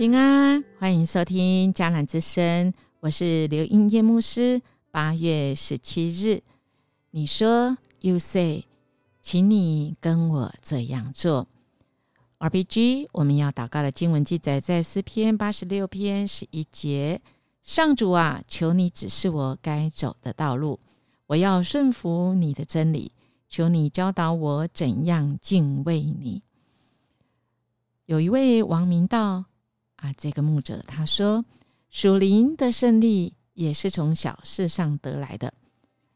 平安，欢迎收听迦南之声，我是刘英叶牧师。八月十七日，你说，You say，请你跟我这样做。RPG，我们要祷告的经文记载在诗篇八十六篇十一节。上主啊，求你指示我该走的道路，我要顺服你的真理。求你教导我怎样敬畏你。有一位王明道。啊，这个牧者他说，属灵的胜利也是从小事上得来的。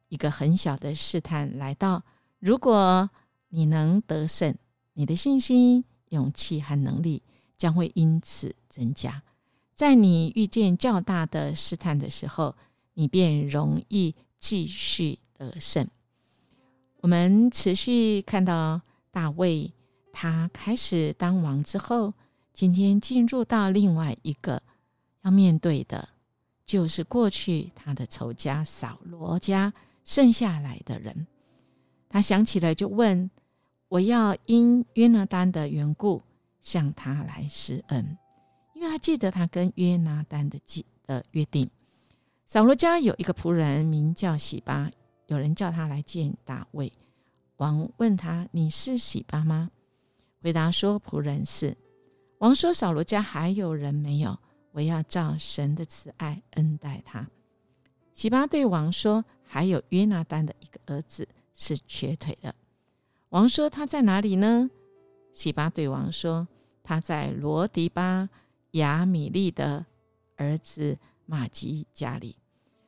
一个很小的试探来到，如果你能得胜，你的信心、勇气和能力将会因此增加。在你遇见较大的试探的时候，你便容易继续得胜。我们持续看到大卫，他开始当王之后。今天进入到另外一个要面对的，就是过去他的仇家扫罗家剩下来的人。他想起来就问：“我要因约拿丹的缘故向他来施恩，因为他记得他跟约拿丹的记的约定。”扫罗家有一个仆人名叫喜巴，有人叫他来见大卫王，问他：“你是喜巴吗？”回答说：“仆人是。”王说：“扫罗家还有人没有？我要照神的慈爱恩待他。”喜巴对王说：“还有约拿丹的一个儿子是瘸腿的。”王说：“他在哪里呢？”喜巴对王说：“他在罗迪巴亚米利的儿子马吉家里。”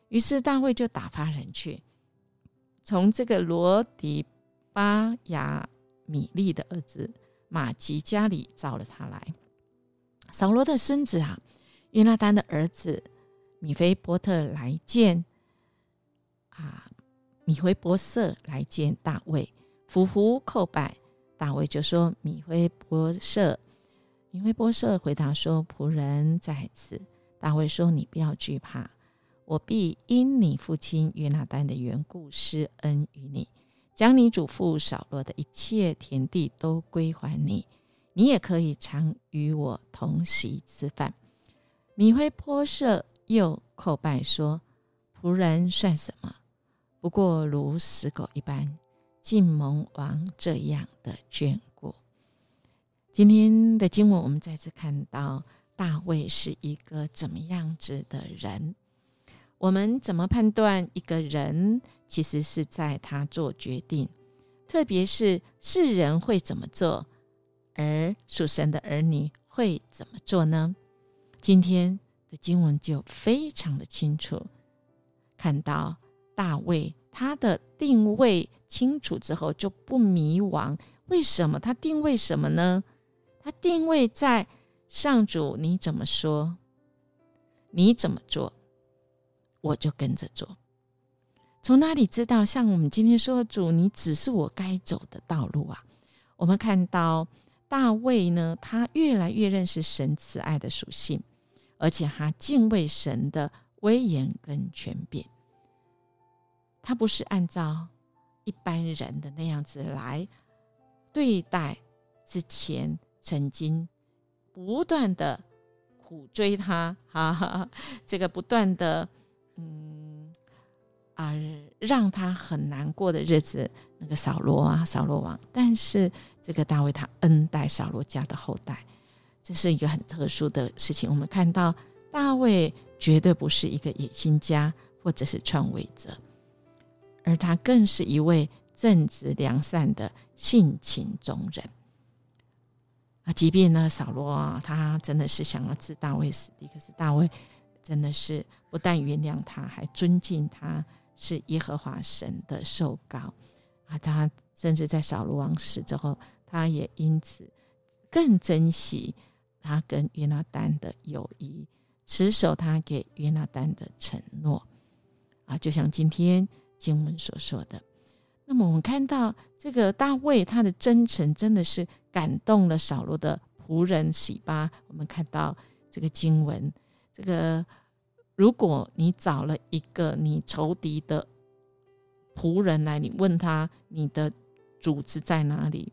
于是大卫就打发人去，从这个罗迪巴亚米利的儿子马吉家里找了他来。扫罗的孙子啊，约拿丹的儿子米菲波特来见啊，米菲波色来见大卫，伏伏叩拜。大卫就说：“米菲波色，米菲波色回答说：‘仆人在此。’大卫说：‘你不要惧怕，我必因你父亲约拿丹的缘故施恩于你，将你祖父扫罗的一切田地都归还你。’”你也可以常与我同席吃饭。米灰波设又叩拜说：“仆人算什么？不过如死狗一般，竟蒙王这样的眷顾。”今天的经文，我们再次看到大卫是一个怎么样子的人？我们怎么判断一个人？其实是在他做决定，特别是世人会怎么做。而属神的儿女会怎么做呢？今天的经文就非常的清楚，看到大卫他的定位清楚之后就不迷惘。为什么他定位什么呢？他定位在上主，你怎么说，你怎么做，我就跟着做。从哪里知道？像我们今天说的，主，你只是我该走的道路啊！我们看到。大卫呢，他越来越认识神慈爱的属性，而且他敬畏神的威严跟权柄。他不是按照一般人的那样子来对待之前曾经不断的苦追他，哈哈，这个不断的嗯啊让他很难过的日子，那个扫罗啊，扫罗王，但是。这个大卫他恩待扫罗家的后代，这是一个很特殊的事情。我们看到大卫绝对不是一个野心家或者是篡位者，而他更是一位正直良善的性情中人。啊，即便呢扫罗啊，他真的是想要置大卫死地，可是大卫真的是不但原谅他，还尊敬他是耶和华神的受膏啊，他甚至在扫罗王死之后。他也因此更珍惜他跟约拿丹的友谊，持守他给约拿丹的承诺啊，就像今天经文所说的。那么我们看到这个大卫他的真诚，真的是感动了扫罗的仆人喜巴。我们看到这个经文，这个如果你找了一个你仇敌的仆人来，你问他你的主子在哪里？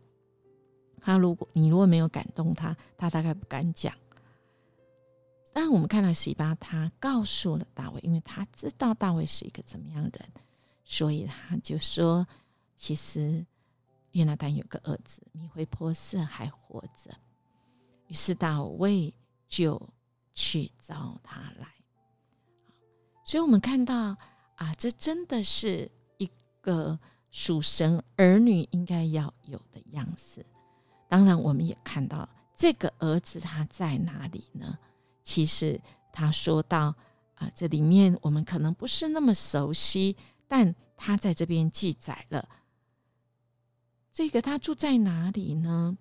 他如果你如果没有感动他，他大概不敢讲但，我们看到洗巴，他告诉了大卫，因为他知道大卫是一个怎么样人，所以他就说：“其实约拿丹有个儿子米灰波色还活着。”于是大卫就去找他来。所以，我们看到啊，这真的是一个属神儿女应该要有的样子。当然，我们也看到这个儿子他在哪里呢？其实他说到啊，这里面我们可能不是那么熟悉，但他在这边记载了这个他住在哪里呢？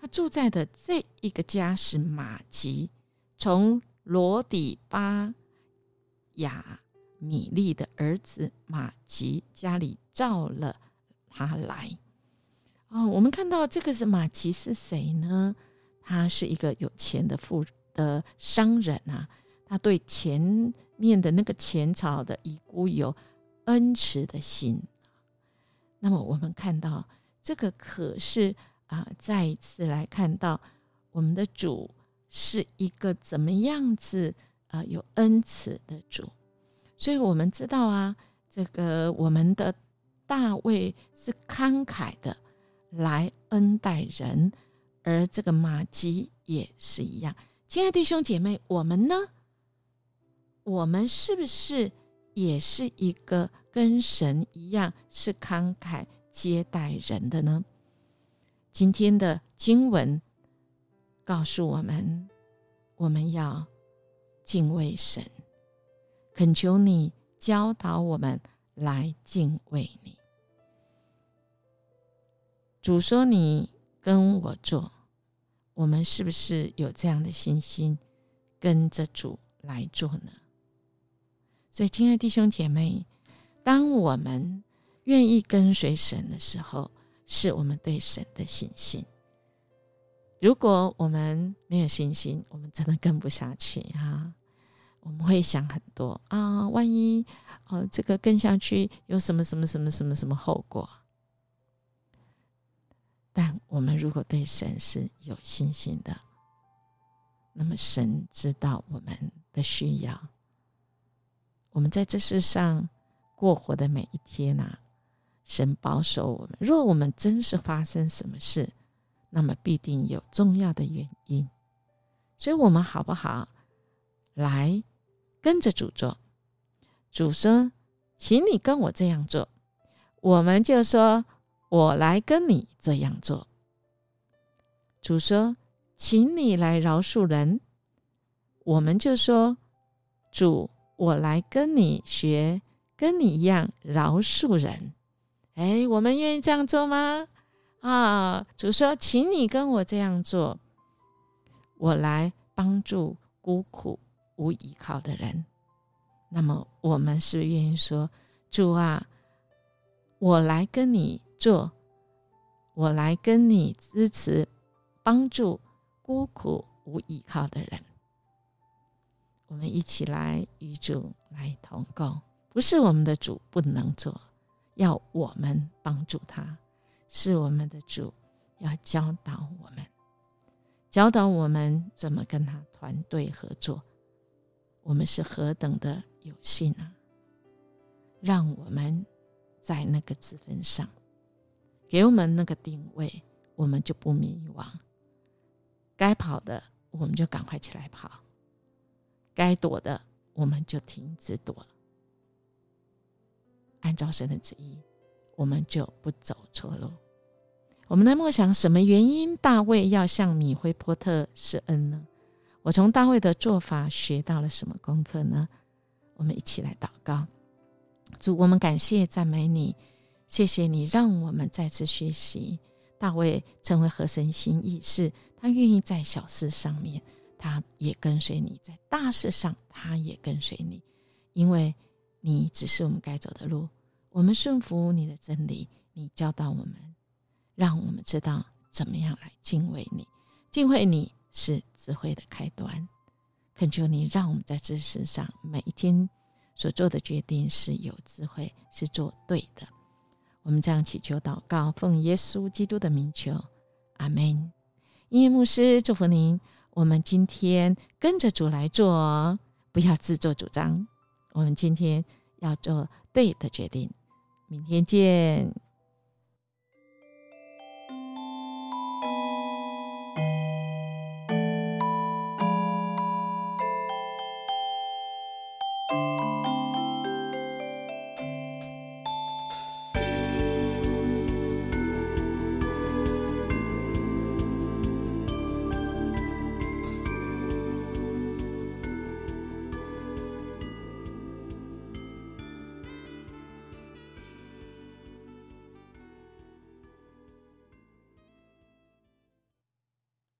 他住在的这一个家是马吉，从罗底巴雅米利的儿子马吉家里召了他来。哦，我们看到这个是马吉是谁呢？他是一个有钱的富。的商人啊，他对前面的那个前朝的遗孤有恩慈的心。那么我们看到这个，可是啊，再一次来看到我们的主是一个怎么样子啊，有恩慈的主。所以我们知道啊，这个我们的大卫是慷慨的来恩待人，而这个马吉也是一样。亲爱的弟兄姐妹，我们呢？我们是不是也是一个跟神一样是慷慨接待人的呢？今天的经文告诉我们，我们要敬畏神，恳求你教导我们来敬畏你。主说：“你跟我做。”我们是不是有这样的信心，跟着主来做呢？所以，亲爱弟兄姐妹，当我们愿意跟随神的时候，是我们对神的信心。如果我们没有信心，我们真的跟不下去哈。我们会想很多啊，万一哦，这个跟下去有什么什么什么什么什么后果？但我们如果对神是有信心的，那么神知道我们的需要。我们在这世上过活的每一天呐，神保守我们。若我们真是发生什么事，那么必定有重要的原因。所以，我们好不好来跟着主做？主说：“请你跟我这样做。”我们就说。我来跟你这样做。主说：“请你来饶恕人。”我们就说：“主，我来跟你学，跟你一样饶恕人。”哎，我们愿意这样做吗？啊，主说：“请你跟我这样做，我来帮助孤苦无依靠的人。”那么，我们是愿意说：“主啊，我来跟你。”做，我来跟你支持、帮助孤苦无依靠的人。我们一起来与主来同工，不是我们的主不能做，要我们帮助他；是我们的主要教导我们，教导我们怎么跟他团队合作。我们是何等的有幸啊！让我们在那个资分上。给我们那个定位，我们就不迷惘。该跑的，我们就赶快起来跑；该躲的，我们就停止躲。按照神的旨意，我们就不走错路。我们来默想，什么原因大卫要向米灰波特施恩呢？我从大卫的做法学到了什么功课呢？我们一起来祷告，主，我们感谢赞美你。谢谢你让我们再次学习大卫成为合神心意，是他愿意在小事上面，他也跟随你；在大事上，他也跟随你，因为你只是我们该走的路。我们顺服你的真理，你教导我们，让我们知道怎么样来敬畏你。敬畏你是智慧的开端。恳求你让我们在这世上每一天所做的决定是有智慧，是做对的。我们这样祈求祷告，奉耶稣基督的名求，阿门。音乐牧师祝福您。我们今天跟着主来做，不要自作主张。我们今天要做对的决定。明天见。